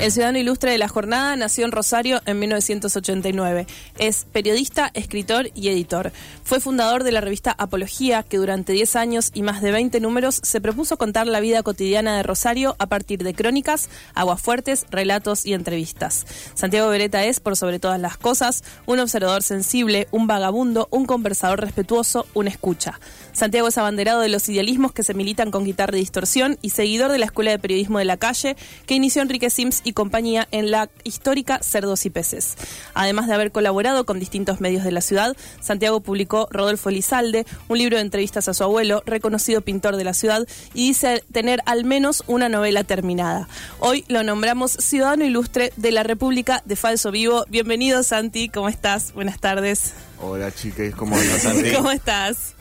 El ciudadano ilustre de la jornada nació en Rosario en 1989. Es periodista, escritor y editor. Fue fundador de la revista Apología, que durante 10 años y más de 20 números se propuso contar la vida cotidiana de Rosario a partir de crónicas, aguafuertes, relatos y entrevistas. Santiago Beretta es, por sobre todas las cosas, un observador sensible, un vagabundo, un conversador respetuoso, un escucha. Santiago es abanderado de los idealismos que se militan con guitarra y distorsión y seguidor de la Escuela de Periodismo de la Calle, que inició Enrique Sims y compañía en la histórica Cerdos y Peces. Además de haber colaborado con distintos medios de la ciudad, Santiago publicó Rodolfo Lizalde, un libro de entrevistas a su abuelo, reconocido pintor de la ciudad, y dice tener al menos una novela terminada. Hoy lo nombramos Ciudadano Ilustre de la República de Falso Vivo. Bienvenido, Santi, ¿cómo estás? Buenas tardes. Hola, chicas, ¿cómo estás, Santi? ¿Cómo estás?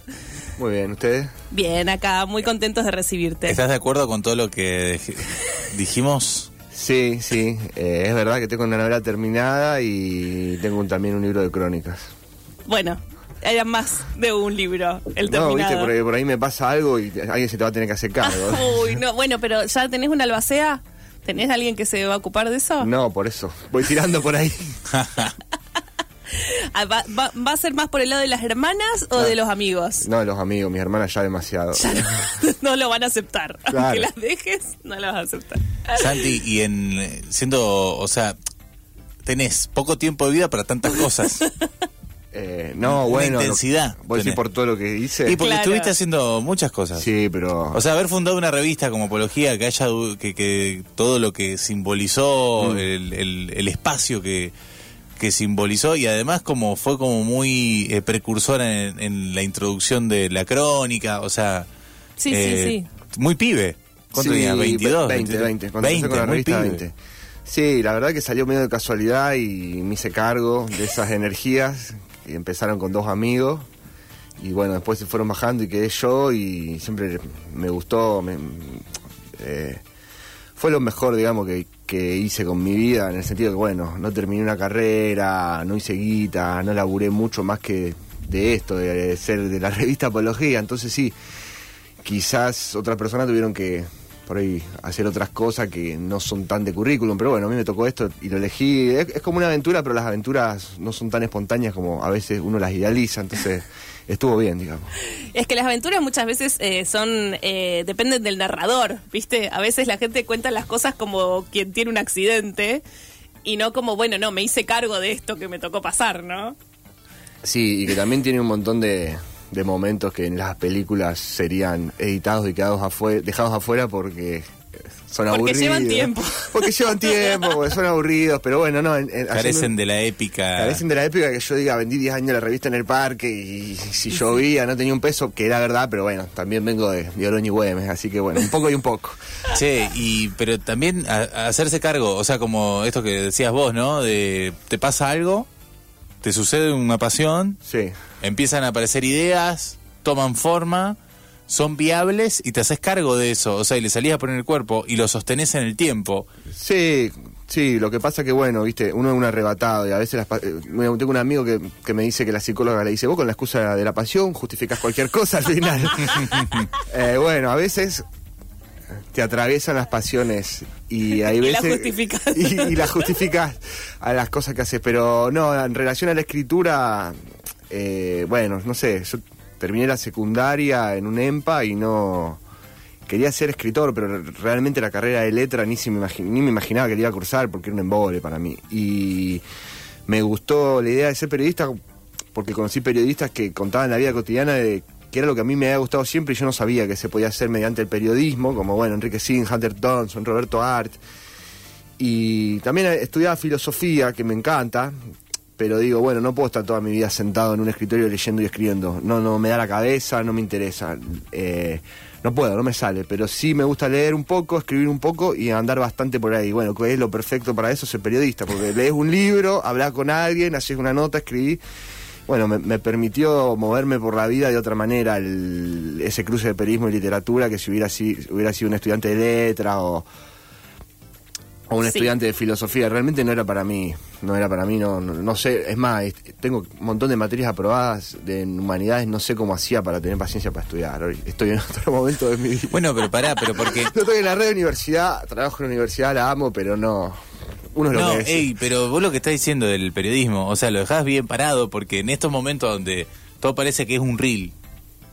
Muy bien, ¿ustedes? Bien, acá, muy contentos de recibirte. ¿Estás de acuerdo con todo lo que dijimos? Sí, sí, eh, es verdad que tengo una novela terminada y tengo también un libro de crónicas. Bueno, era más de un libro, el terminado. No, viste, por ahí, por ahí me pasa algo y alguien se te va a tener que hacer cargo. Uy, no, bueno, pero ¿ya tenés una albacea? ¿Tenés alguien que se va a ocupar de eso? No, por eso. Voy tirando por ahí. Ah, ¿Va, va, va a ser más por el lado de las hermanas o de los amigos? No, de los amigos, mis hermanas ya demasiado. Ya no, no lo van a aceptar. Claro. Aunque las dejes, no lo vas a aceptar. Santi, y en siendo, o sea, tenés poco tiempo de vida para tantas cosas. Eh, no, Una bueno. lo- intensidad ¿Vos decís tenés. por todo lo que hice? Y porque Claro. estuviste haciendo muchas cosas. Sí, pero... O sea, haber fundado una revista como Apología, que haya que, que todo lo que simbolizó, Mm. el, el- el espacio que, que simbolizó, y además como fue como muy eh, precursora en, en la introducción de la crónica, o sea... Sí, sí, sí. Muy pibe. ¿Cuánto Sí, tenías? ¿22? 20, 23? 20. Cuando empecé con la revista, pibe. 20. Sí, la verdad que salió medio de casualidad y me hice cargo de esas energías que empezaron con dos amigos y bueno, después se fueron bajando y quedé yo y siempre me gustó, me- eh, fue lo mejor, digamos, que, que hice con mi vida, en el sentido que, bueno, no terminé una carrera, no hice guita, no laburé mucho más que de esto, de ser de la revista Apología, entonces sí, quizás otras personas tuvieron que por ahí hacer otras cosas que no son tan de currículum, pero bueno, a mí me tocó esto y lo elegí. Es, es como una aventura, pero las aventuras no son tan espontáneas como a veces uno las idealiza, entonces estuvo bien, digamos. Es que las aventuras muchas veces eh, son eh, dependen del narrador, ¿viste? A veces la gente cuenta las cosas como quien tiene un accidente y no como, bueno, no, me hice cargo de esto que me tocó pasar, ¿no? Sí, y que también tiene un montón de, de momentos que en las películas serían editados y quedados afuera, dejados afuera porque son Porque aburridos. llevan tiempo. Porque llevan tiempo, porque son aburridos, pero bueno, no. en- en- Carecen haciendo- de la épica. Carecen de la época que yo diga, vendí 10 años la revista en el parque y si llovía no tenía un peso, que era verdad, pero bueno, también vengo de, de Oroño y Güemes, así que bueno, un poco y un poco. Che, y, pero también a- a hacerse cargo, o sea, como esto que decías vos, ¿no? De te pasa algo, te sucede una pasión, Sí, empiezan a aparecer ideas, toman forma, son viables y te haces cargo de eso, o sea, y le salís a poner el cuerpo y lo sostenés en el tiempo. sí, sí, lo que pasa que bueno, viste, uno es un arrebatado y a veces las eh, tengo un amigo que, que me dice que la psicóloga le dice, vos con la excusa de la pasión justificas cualquier cosa al final. Eh, bueno, a veces te atraviesan las pasiones y hay Y veces las justificás. y, y las justificas a las cosas que haces pero no en relación a la escritura eh, bueno no sé yo terminé la secundaria en un EMPA y no quería ser escritor pero realmente la carrera de letra ni se me ni me imaginaba que iba a cursar porque era un embole para mí y me gustó la idea de ser periodista porque conocí periodistas que contaban la vida cotidiana de que era lo que a mí me había gustado siempre y yo no sabía que se podía hacer mediante el periodismo, como bueno, Enrique Sin, Hunter Thompson, Roberto Art. Y también estudiaba filosofía, que me encanta, pero digo, bueno, no puedo estar toda mi vida sentado en un escritorio leyendo y escribiendo. No, no me da la cabeza, no me interesa. Eh, no puedo, no me sale, pero sí me gusta leer un poco, escribir un poco y andar bastante por ahí. Bueno, que es lo perfecto para eso, ser periodista, porque lees un libro, hablas con alguien, haces una nota, escribís bueno, me, me permitió moverme por la vida de otra manera el- ese cruce de periodismo y literatura que si hubiera, si, hubiera sido un estudiante de letra o, o un Sí. estudiante de filosofía. Realmente no era para mí, no era para mí, no, no, no sé, es más, es- tengo un montón de materias aprobadas de en humanidades, no sé cómo hacía para tener paciencia para estudiar. Hoy estoy en otro momento de mi vida. Bueno, pero pará, pero porque... No estoy en la red de universidad, trabajo en la universidad, la amo, pero no. Uno es lo No, que es. ey, pero vos lo que estás diciendo del periodismo, o sea, lo dejás bien parado porque en estos momentos donde todo parece que es un reel,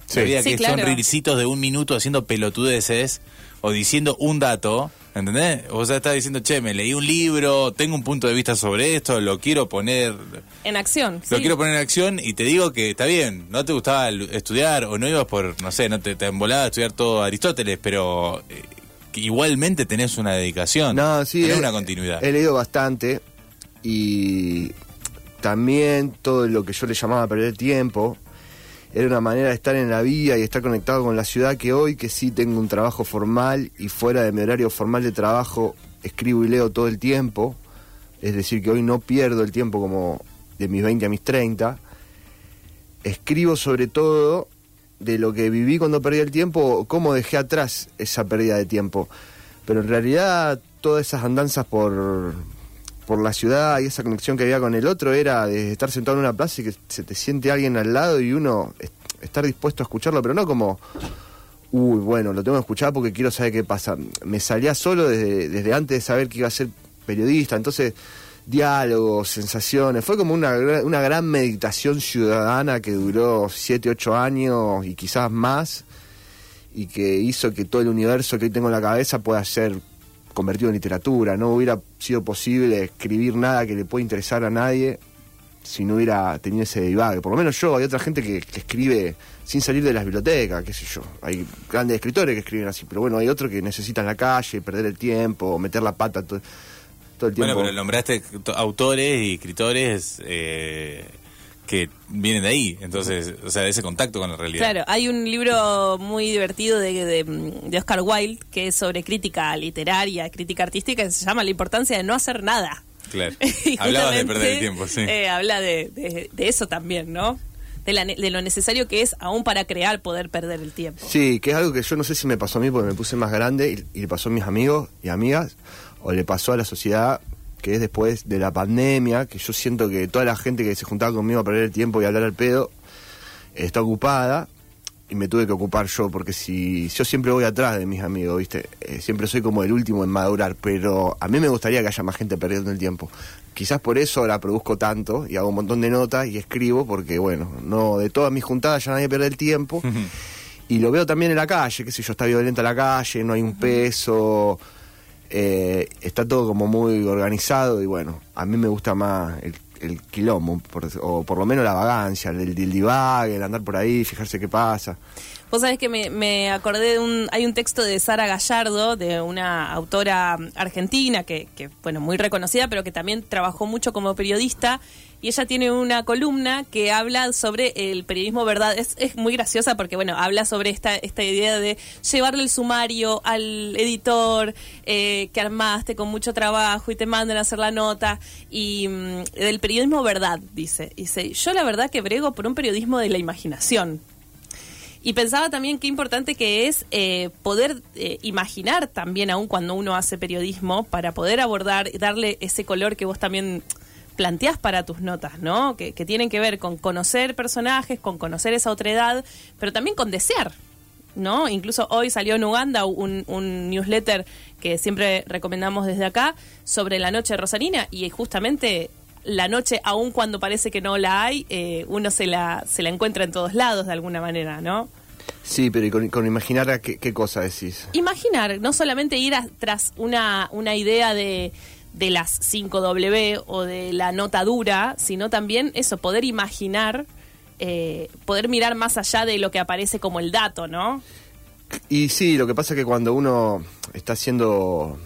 Sí. que claro. son reelcitos de un minuto haciendo pelotudeces o diciendo un dato, ¿entendés? O sea, estás diciendo, che, me leí un libro, tengo un punto de vista sobre esto, lo quiero poner... En acción. Lo sí. quiero poner en acción y te digo que está bien, no te gustaba estudiar o no ibas por, no sé, no te, te embolaba a estudiar todo Aristóteles, pero eh, que igualmente tenés una dedicación, No, sí, tenés he- una continuidad. He leído bastante y también todo lo que yo le llamaba perder tiempo era una manera de estar en la vida y estar conectado con la ciudad que hoy que sí tengo un trabajo formal y fuera de mi horario formal de trabajo escribo y leo todo el tiempo. Es decir, que hoy no pierdo el tiempo como de mis 20 a mis 30. Escribo sobre todo de lo que viví cuando perdí el tiempo, cómo dejé atrás esa pérdida de tiempo. Pero en realidad todas esas andanzas por, por la ciudad y esa conexión que había con el otro era de estar sentado en una plaza y que se te siente alguien al lado y uno est- estar dispuesto a escucharlo, pero no como, uy, bueno, lo tengo que escuchar porque quiero saber qué pasa. Me salía solo desde, desde antes de saber que iba a ser periodista, entonces diálogos, sensaciones, fue como una, una gran meditación ciudadana que duró 7, 8 años y quizás más y que hizo que todo el universo que hoy tengo en la cabeza pueda ser convertido en literatura. No hubiera sido posible escribir nada que le pueda interesar a nadie si no hubiera tenido ese divague. Por lo menos yo, hay otra gente que, que escribe sin salir de las bibliotecas, qué sé yo. Hay grandes escritores que escriben así, pero bueno, hay otros que necesitan la calle, perder el tiempo, meter la pata todo, todo el tiempo. Bueno, pero nombraste to- autores y escritores eh, que vienen de ahí, entonces, o sea, de ese contacto con la realidad. Claro, hay un libro muy divertido de, de, de Oscar Wilde que es sobre crítica literaria, crítica artística, que se llama La importancia de no hacer nada. Claro. Hablabas de perder el tiempo, sí. eh, habla de, de- de eso también, ¿no? De, la ne- de lo necesario que es, aún para crear, poder perder el tiempo. Sí, que es algo que yo no sé si me pasó a mí porque me puse más grande y, y le pasó a mis amigos y amigas, o le pasó a la sociedad que es después de la pandemia, que yo siento que toda la gente que se juntaba conmigo a perder el tiempo y hablar al pedo está ocupada y me tuve que ocupar yo, porque si yo siempre voy atrás de mis amigos, ¿viste? Eh, siempre soy como el último en madurar, pero a mí me gustaría que haya más gente perdiendo el tiempo. Quizás por eso ahora produzco tanto y hago un montón de notas y escribo, porque bueno, no de todas mis juntadas ya nadie pierde el tiempo. Y lo veo también en la calle, qué sé yo, está violenta la calle, no hay un peso, eh, está todo como muy organizado y bueno, a mí me gusta más el, el quilombo, por- o por lo menos la vagancia, el, el el andar por ahí, fijarse qué pasa. Vos sabés que me, acordé de un... Hay un texto de Sara Gallardo, de una autora argentina que, que, bueno, muy reconocida, pero que también trabajó mucho como periodista. Y ella tiene una columna que habla sobre el periodismo verdad. Es, es muy graciosa porque, bueno, habla sobre esta, esta idea de llevarle el sumario al editor eh, que armaste con mucho trabajo y te mandan a hacer la nota. Y mm, del periodismo verdad, dice. Dice, yo la verdad que brego por un periodismo de la imaginación. Y pensaba también qué importante que es eh, poder eh, imaginar también, aún cuando uno hace periodismo, para poder abordar, darle ese color que vos también planteás para tus notas, ¿no? Que, que tienen que ver con conocer personajes, con conocer esa otra edad, pero también con desear, ¿no? Incluso hoy salió en Uganda un, un newsletter que siempre recomendamos desde acá sobre la noche rosarina y justamente la noche, aun cuando parece que no la hay, eh, uno se la, se la encuentra en todos lados de alguna manera, ¿no? Sí, pero y con, con imaginar a qué, qué cosa decís. Imaginar, no solamente ir a- tras una, una idea de, de las 5W o de la nota dura, sino también eso, poder imaginar, eh, poder mirar más allá de lo que aparece como el dato, ¿no? Y sí, lo que pasa es que cuando uno está haciendo...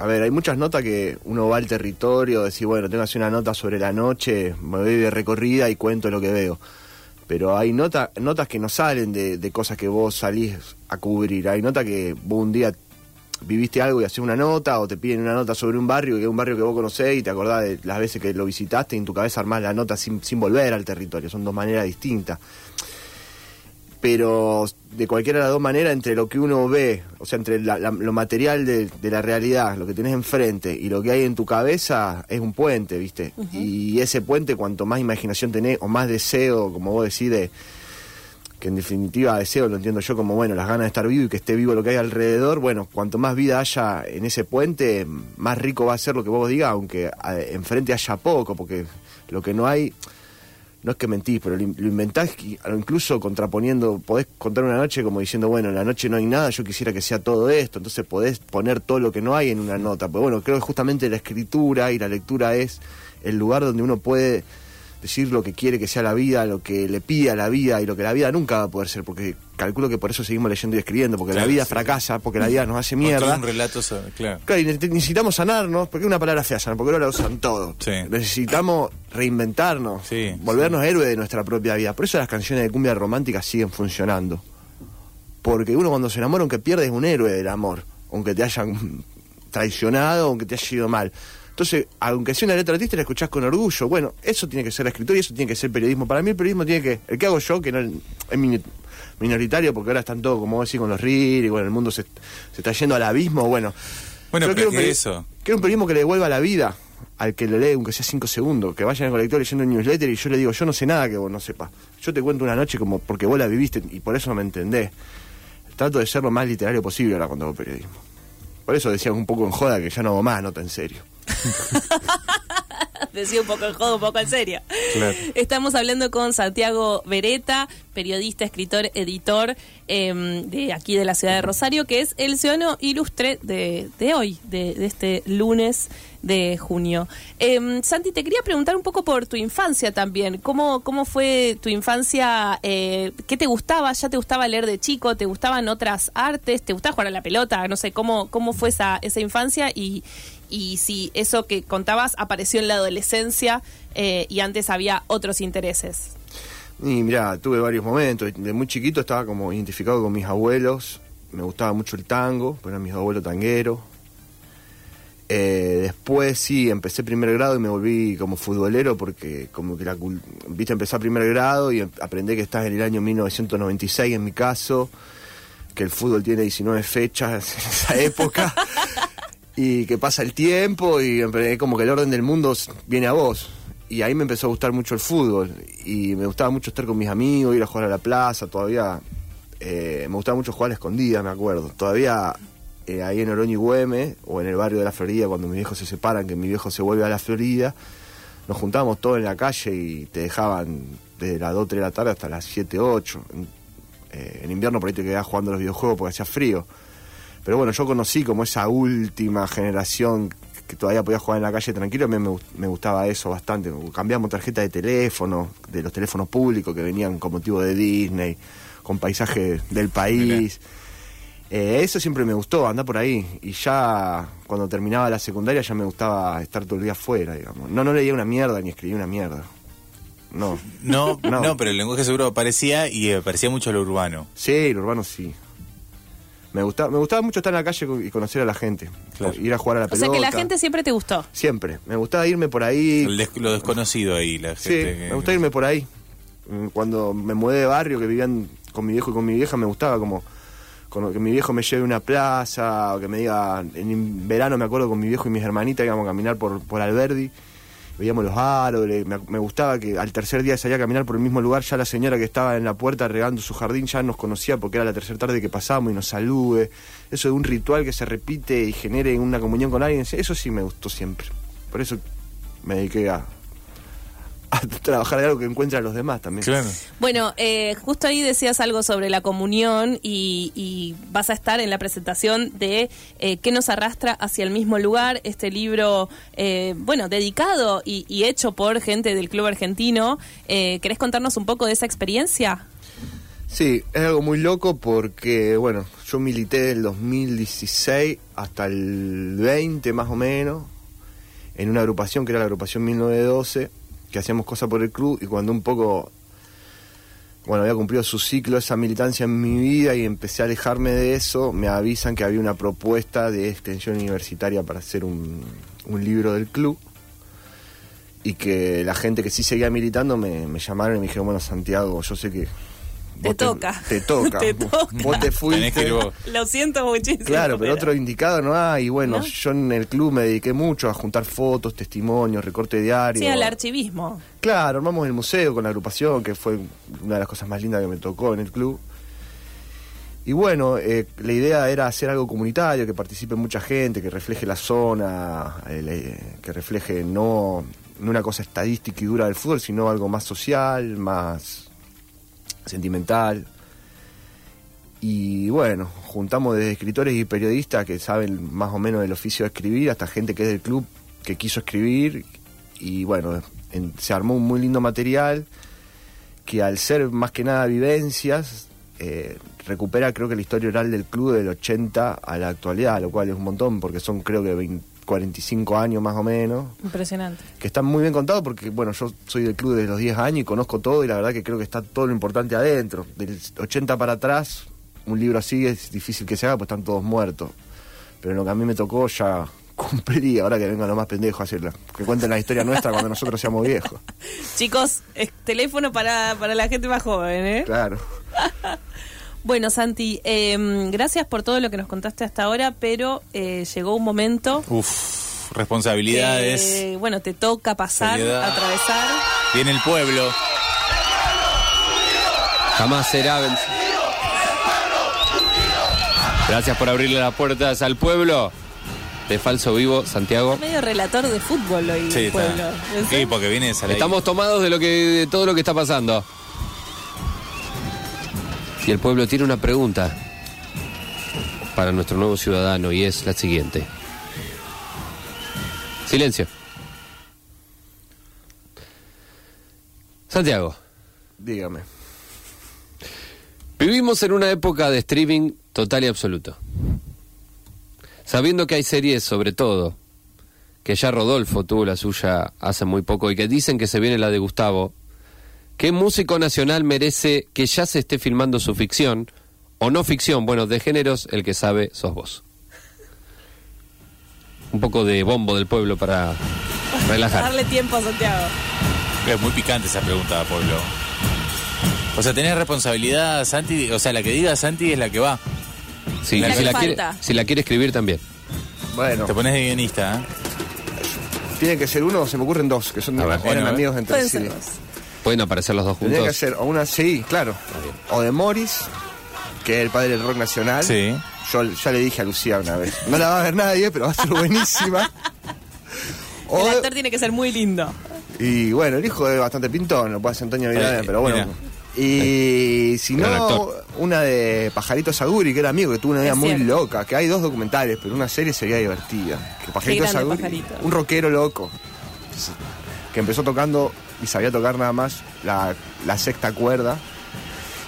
A ver, hay muchas notas que uno va al territorio, decir, bueno, tengo que hacer una nota sobre la noche, me voy de recorrida y cuento lo que veo. Pero hay nota, notas que no salen de, de cosas que vos salís a cubrir. Hay notas que vos un día viviste algo y haces una nota, o te piden una nota sobre un barrio, que es un barrio que vos conocés y te acordás de las veces que lo visitaste y en tu cabeza armás la nota sin, sin volver al territorio. Son dos maneras distintas pero de cualquiera de las dos maneras, entre lo que uno ve, o sea, entre la- la- lo material de, de la realidad, lo que tenés enfrente y lo que hay en tu cabeza, es un puente, ¿viste? Y ese puente, cuanto más imaginación tenés o más deseo, como vos decís, de, que en definitiva deseo lo entiendo yo como, bueno, las ganas de estar vivo y que esté vivo lo que hay alrededor, bueno, cuanto más vida haya en ese puente, más rico va a ser lo que vos digas, aunque eh, enfrente haya poco, porque lo que no hay no es que mentís, pero lo, in- lo inventás incluso contraponiendo, podés contar una noche como diciendo, bueno, en la noche no hay nada, yo quisiera que sea todo esto, entonces podés poner todo lo que no hay en una nota. Pero bueno, creo que justamente la escritura y la lectura es el lugar donde uno puede decir lo que quiere que sea la vida, lo que le pide a la vida y lo que la vida nunca va a poder ser, porque calculo que por eso seguimos leyendo y escribiendo, porque Claro, la vida sí. fracasa, porque la vida nos hace mierda. un relato claro. Claro, y ne- necesitamos sanarnos, porque es una palabra fea, sanar, porque ahora la usan todo. Sí. Necesitamos reinventarnos, Sí, volvernos héroes de nuestra propia vida. Por eso las canciones de cumbia romántica siguen funcionando. Porque uno cuando se enamora, aunque pierde, es un héroe del amor. Aunque te hayan traicionado, aunque te haya ido mal. Entonces, aunque sea una letra triste, la escuchás con orgullo. Bueno, eso tiene que ser la escritura y eso tiene que ser periodismo. Para mí el periodismo tiene que... El que hago yo, que no es minoritario, porque ahora están todos, como vos decís, con los RIR y bueno, el mundo se, se está yendo al abismo. Bueno, Bueno, yo pero quiero un que peri- eso. Quiero un periodismo que le devuelva la vida al que le lee, aunque sea cinco segundos, que vaya en el colector leyendo un newsletter y yo le digo, yo no sé nada que vos no sepas. Yo te cuento una noche como porque vos la viviste y por eso no me entendés. Trato de ser lo más literario posible ahora cuando hago periodismo. Por eso decía un poco en joda que ya no hago más nota en serio. Decía un poco en jodo, un poco en serio. Claro. Estamos hablando con Santiago Beretta, periodista, escritor, editor eh, de aquí de la ciudad de Rosario, que es el ciudadano ilustre de, de hoy, de, de este lunes de junio. Eh, Santi, te quería preguntar un poco por tu infancia también. ¿Cómo, cómo fue tu infancia? Eh, ¿Qué te gustaba? ¿Ya te gustaba leer de chico? ¿Te gustaban otras artes? ¿Te gustaba jugar a la pelota? No sé, ¿cómo, cómo fue esa, esa infancia? Y, y si eso que contabas apareció en la adolescencia eh, y antes había otros intereses. Y mirá, tuve varios momentos. De muy chiquito estaba como identificado con mis abuelos. Me gustaba mucho el tango, porque eran mis abuelos tangueros. Eh, después sí, empecé primer grado y me volví como futbolero porque como que la viste empezar primer grado y em- aprendí que estás en el año 1996 en mi caso, que el fútbol tiene 19 fechas en esa época y que pasa el tiempo y como que el orden del mundo viene a vos. Y ahí me empezó a gustar mucho el fútbol y me gustaba mucho estar con mis amigos, ir a jugar a la plaza, todavía eh, me gustaba mucho jugar a la escondida, me acuerdo. Todavía eh, ahí en Oroño y Güemes o en el barrio de la Florida, cuando mis viejos se separan, que mi viejo se vuelve a la Florida, nos juntábamos todos en la calle y te dejaban desde las 2, 3 de la tarde hasta las 7, 8. En, eh, en invierno por ahí te quedabas jugando los videojuegos porque hacía frío. Pero bueno, yo conocí como esa última generación que todavía podía jugar en la calle tranquilo, a mí me, me gustaba eso bastante. Cambiamos tarjeta de teléfono, de los teléfonos públicos que venían con motivo de Disney, con paisaje del país. Eh, eso siempre me gustó, andar por ahí. Y ya cuando terminaba la secundaria ya me gustaba estar todo el día afuera, digamos. No, no leía una mierda ni escribía una mierda. No. No, No. no, pero el lenguaje seguro aparecía y eh, parecía mucho lo urbano. Sí, el urbano sí. Me gustaba, me gustaba mucho estar en la calle y conocer a la gente. Claro. Ir a jugar a la O pelota. sea que la gente siempre te gustó. Siempre. Me gustaba irme por ahí. Des- lo desconocido ahí, la Sí, gente que- me gustaba irme por ahí. Mm, Cuando me mudé de barrio, que vivían con mi viejo y con mi vieja, me gustaba como, como que mi viejo me lleve a una plaza, o que me diga, en verano me acuerdo con mi viejo y mis hermanitas íbamos a caminar por, por Alberdi, veíamos los árboles, me, me gustaba que al tercer día salía a caminar por el mismo lugar, ya la señora que estaba en la puerta regando su jardín ya nos conocía porque era la tercera tarde que pasábamos y nos salude. Eso de un ritual que se repite y genere una comunión con alguien, eso sí me gustó siempre. Por eso me dediqué a, a trabajar de algo que encuentra a los demás también. Claro. Bueno, eh, justo ahí decías algo sobre la comunión y, y vas a estar en la presentación de eh, ¿Qué nos arrastra hacia el mismo lugar? Este libro, eh, bueno, dedicado y, y hecho por gente del Club Argentino. Eh, ¿Querés contarnos un poco de esa experiencia? Sí, es algo muy loco porque, bueno, yo milité del 2016 hasta el 20 más o menos en una agrupación que era la agrupación 1912, que hacíamos cosas por el club y cuando un poco bueno, había cumplido su ciclo esa militancia en mi vida y empecé a alejarme de eso, me avisan que había una propuesta de extensión universitaria para hacer un, libro del club y que la gente que sí seguía militando me, me llamaron y me dijeron, bueno, Santiago, yo sé que... Te toca. Te, toca. Te Vos- toca. Vos te fuiste. vos. Lo siento muchísimo. Claro, pero otro indicado no hay. Y bueno, ¿No? yo en el club me dediqué mucho a juntar fotos, testimonios, recorte diario. Sí, al archivismo. Claro, armamos el museo con la agrupación, que fue una de las cosas más lindas que me tocó en el club. Y bueno, eh, la idea era hacer algo comunitario, que participe mucha gente, que refleje la zona, eh, que refleje no, no una cosa estadística y dura del fútbol, sino algo más social, más sentimental. Y bueno, juntamos desde escritores y periodistas que saben más o menos del oficio de escribir, hasta gente que es del club que quiso escribir. Y bueno, en- se armó un muy lindo material que al ser más que nada vivencias, eh, recupera creo que la historia oral del club del 80 a la actualidad, lo cual es un montón, porque son creo que 20 45 años más o menos, Impresionante. que están muy bien contados porque, bueno, yo soy del club desde los 10 años y conozco todo y la verdad que creo que está todo lo importante adentro. Del 80 para atrás, un libro así es difícil que se haga, pues están todos muertos. Pero en lo que a mí me tocó ya cumplí, ahora que vengan los más pendejos a hacerla. Que cuenten la historia nuestra cuando nosotros seamos viejos. Chicos, es teléfono para, para la gente más joven, ¿eh? Claro. Bueno, Santi, eh, gracias por todo lo que nos contaste hasta ahora, pero eh, llegó un momento Uf, responsabilidades. bueno, te toca pasar, Seriedad. atravesar. Viene el pueblo. Jamás será vencido. Gracias por abrirle las puertas al pueblo de Falso Vivo, Santiago. Medio relator de fútbol hoy, Sí, está. pueblo. ¿En Sí, porque viene esa ley. Estamos tomados de lo que de todo lo que está pasando. Y el pueblo tiene una pregunta para nuestro nuevo ciudadano y es la siguiente. Silencio. Santiago, Dígame. vivimos en una época de streaming total y absoluto. Sabiendo que hay series sobre todo, que ya Rodolfo tuvo la suya hace muy poco y que dicen que se viene la de Gustavo, ¿qué músico nacional merece que ya se esté filmando su ficción o no ficción? Bueno, de géneros el que sabe sos vos. Un poco de bombo del pueblo para relajar. Darle tiempo a Santiago. Es muy picante esa pregunta, pueblo. O sea, tenés responsabilidad, Santi. O sea, la que diga Santi es la que va. Sí, La si, que la quiere, si la quiere escribir también. Bueno, Te pones de guionista, ¿eh? tiene que ser uno se me ocurren dos, que son eran Bueno, amigos entre sí. Pueden aparecer los dos Tendría que juntos. ser o una, sí, claro. O de Morris, que es el padre del rock nacional. Sí. Yo ya le dije a Lucía una vez. No la va a ver nadie, pero va a ser buenísima. O El de- actor tiene que ser muy lindo. y bueno, el hijo es bastante pintón, lo puede hacer Antonio Vidal, Eh, pero bueno. mira. Y si no, una de Pajarito Saguri, que era amigo, que tuvo una vida Es muy cierto. loca, que hay dos documentales, pero una serie sería divertida. Que Pajarito Saguri, Pajarito. un rockero loco, que empezó tocando y sabía tocar nada más la, la sexta cuerda.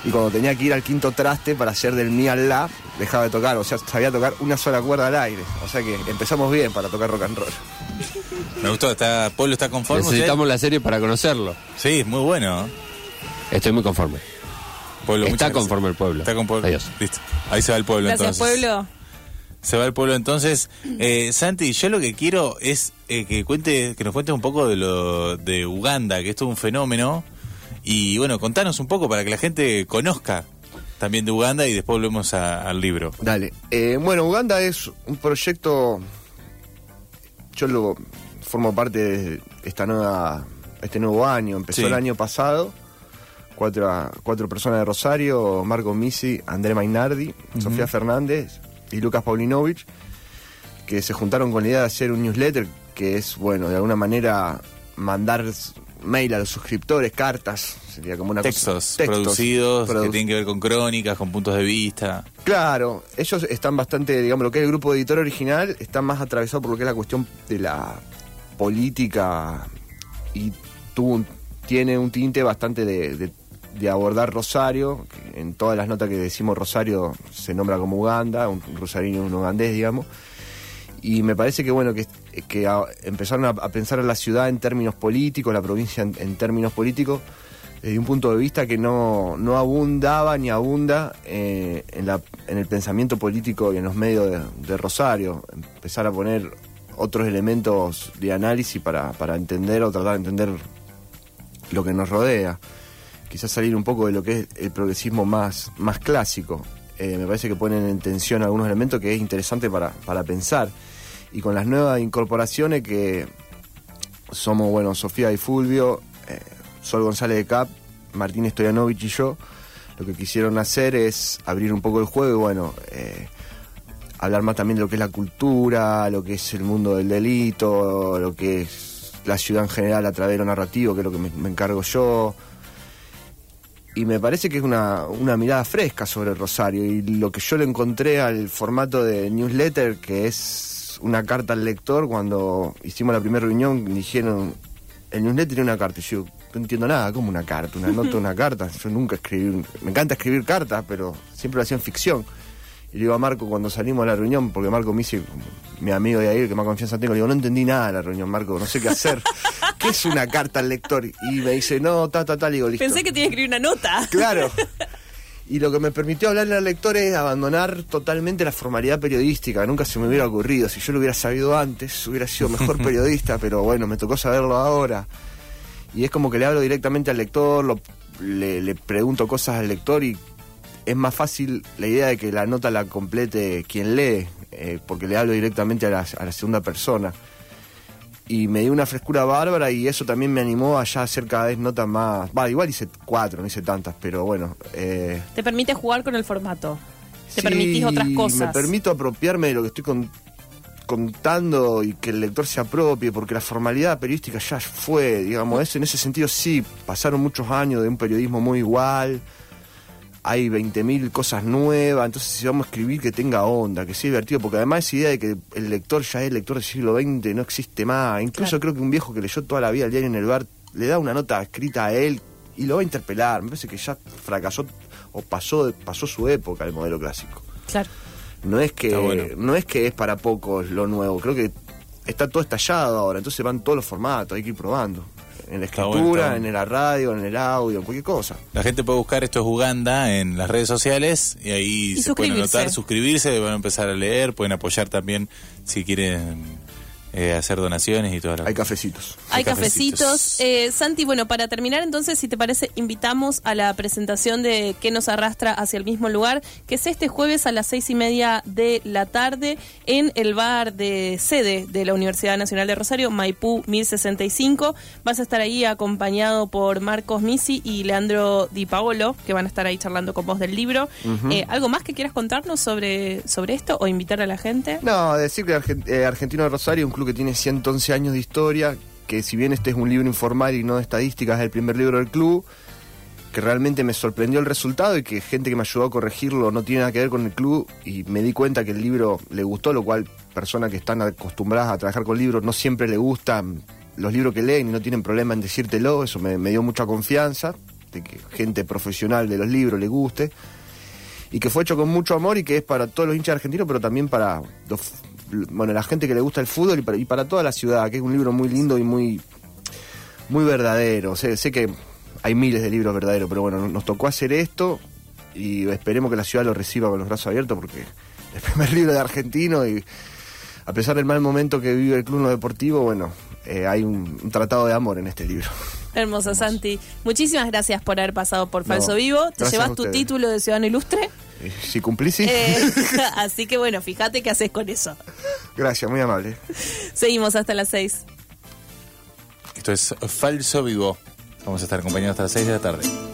Y cuando tenía que ir al quinto traste para hacer del mi al la, dejaba de tocar, o sea, sabía tocar una sola cuerda al aire. O sea que empezamos bien para tocar rock and roll. Me gustó. Está, pueblo está conforme. Necesitamos la serie para conocerlo. Sí, muy bueno. Estoy muy conforme. Pueblo, Está muchas gracias. conforme el pueblo. Está conforme. Adiós. Listo. Ahí se va el pueblo Gracias, entonces. pueblo. Se va el pueblo entonces. Eh, Santi, yo lo que quiero es eh, que cuente, que nos cuentes un poco de lo de Uganda, que esto es un fenómeno. Y bueno, contanos un poco para que la gente conozca también de Uganda y después volvemos a- al libro. Dale. Eh, bueno, Uganda es un proyecto. Yo lo formo parte de esta nueva, este nuevo año. Empezó Sí. el año pasado. Cuatro, cuatro personas de Rosario: Marco Misi, André Mainardi, Sofía Fernández y Lucas Paulinovich, que se juntaron con la idea de hacer un newsletter que es, bueno, de alguna manera mandar mail a los suscriptores, cartas, sería como una Textos, cosa. Textos producidos que tienen que ver con crónicas, con puntos de vista. Claro, ellos están bastante, digamos, lo que es el grupo de editor original, está más atravesado por lo que es la cuestión de la política y tuvo un- tiene un tinte bastante de, de- de abordar Rosario, en todas las notas que decimos Rosario se nombra como Uganda, un rosarino, un ugandés, digamos. Y me parece que bueno que, que a- empezaron a, pensar a la ciudad en términos políticos, la provincia en, en términos políticos, desde un punto de vista que no, no abundaba ni abunda eh, en, la, en el pensamiento político y en los medios de, de Rosario. Empezar a poner otros elementos de análisis para, para entender o tratar de entender lo que nos rodea. Quizás salir un poco de lo que es el progresismo más, más clásico. Eh, me parece que ponen en tensión algunos elementos que es interesante para, para pensar. Y con las nuevas incorporaciones que somos, bueno, Sofía y Fulvio, eh, Sol González de Cap, Martín Stoyanovich y yo, lo que quisieron hacer es abrir un poco el juego y, bueno, eh, hablar más también de lo que es la cultura, lo que es el mundo del delito, lo que es la ciudad en general a través de lo narrativo, que es lo que me, me encargo yo. Y me parece que es una, una mirada fresca sobre Rosario. Y lo que yo le encontré al formato de newsletter, que es una carta al lector, cuando hicimos la primera reunión, dijeron, el newsletter tiene una carta. Y yo no entiendo nada, como una carta, una nota, una carta. Yo nunca escribí, me encanta escribir cartas, pero siempre lo hacía en ficción. Y le digo a Marco cuando salimos a la reunión, porque Marco me dice, mi amigo de ahí, que más confianza tengo, le digo, no entendí nada de la reunión, Marco, no sé qué hacer. ¿Qué es una carta al lector? Y me dice, no, ta, ta, ta, le digo, listo. Pensé que tenía que escribir una nota. Claro. Y lo que me permitió hablarle al lector es abandonar totalmente la formalidad periodística. Nunca se me hubiera ocurrido. Si yo lo hubiera sabido antes, hubiera sido mejor periodista, pero bueno, me tocó saberlo ahora. Y es como que le hablo directamente al lector, lo- le, le pregunto cosas al lector y es más fácil la idea de que la nota la complete quien lee, eh, porque le hablo directamente a la, a la segunda persona. Y me dio una frescura bárbara y eso también me animó a ya hacer cada vez notas más... Va, igual hice cuatro, no hice tantas, pero bueno. eh, Te permite jugar con el formato. Te sí, permitís otras Me cosas. permito apropiarme de lo que estoy con- contando y que el lector se apropie, porque la formalidad periodística ya fue, digamos, eso, en ese sentido sí, pasaron muchos años de un periodismo muy igual, hay 20.000 cosas nuevas, entonces si vamos a escribir que tenga onda, que sea divertido, porque además esa idea de que el lector ya es lector del siglo XX no existe más, incluso Claro. creo que un viejo que leyó toda la vida el diario en el bar le da una nota escrita a él y lo va a interpelar, me parece que ya fracasó o pasó, pasó su época el modelo clásico. Claro. No es que bueno. no es que es para pocos lo nuevo, creo que está todo estallado ahora, entonces van todos los formatos, hay que ir probando. En la Está escritura, bueno, está bueno. en la radio, en el audio, en cualquier cosa. La gente puede buscar esto es Uganda en las redes sociales y ahí Y se pueden anotar, suscribirse, van a empezar a leer, pueden apoyar también si quieren eh, hacer donaciones y todo lo Hay cafecitos. Hay Hay cafecitos. cafecitos. Eh, Santi, bueno, para terminar entonces, si te parece, invitamos a la presentación de ¿Qué nos arrastra hacia el mismo lugar? Que es este jueves a las seis y media de la tarde en el bar de sede de la Universidad Nacional de Rosario, Maipú 1065. Vas a estar ahí acompañado por Marcos Misi y Leandro Di Paolo, que van a estar ahí charlando con vos del libro. Eh, ¿Algo más que quieras contarnos sobre, sobre esto o invitar a la gente? No, decir que Argen- eh, Argentino de Rosario un club que tiene 111 años de historia, que si bien este es un libro informal y no de estadísticas, es el primer libro del club, que realmente me sorprendió el resultado y que gente que me ayudó a corregirlo no tiene nada que ver con el club y me di cuenta que el libro le gustó, lo cual personas que están acostumbradas a trabajar con libros no siempre le gustan los libros que leen y no tienen problema en decírtelo, eso me, me dio mucha confianza, de que gente profesional de los libros le guste y que fue hecho con mucho amor y que es para todos los hinchas argentinos, pero también para los- bueno, la gente que le gusta el fútbol y para, y para toda la ciudad, que es un libro muy lindo y muy, muy verdadero. Sé, sé que hay miles de libros verdaderos, pero bueno, nos tocó hacer esto y esperemos que la ciudad lo reciba con los brazos abiertos porque el primer libro de argentino y a pesar del mal momento que vive el club en lo deportivo, bueno, eh, hay un, un tratado de amor en este libro. Hermoso, Santi. Muchísimas gracias por haber pasado por No, Falso Vivo. Te llevas tu título de Ciudadano Ilustre. Si cumplí, sí. Eh, así que bueno, fíjate qué haces con eso. Gracias, muy amable. Seguimos hasta las seis. Esto es Falso Vivo. Vamos a estar acompañados hasta las 6 de la tarde.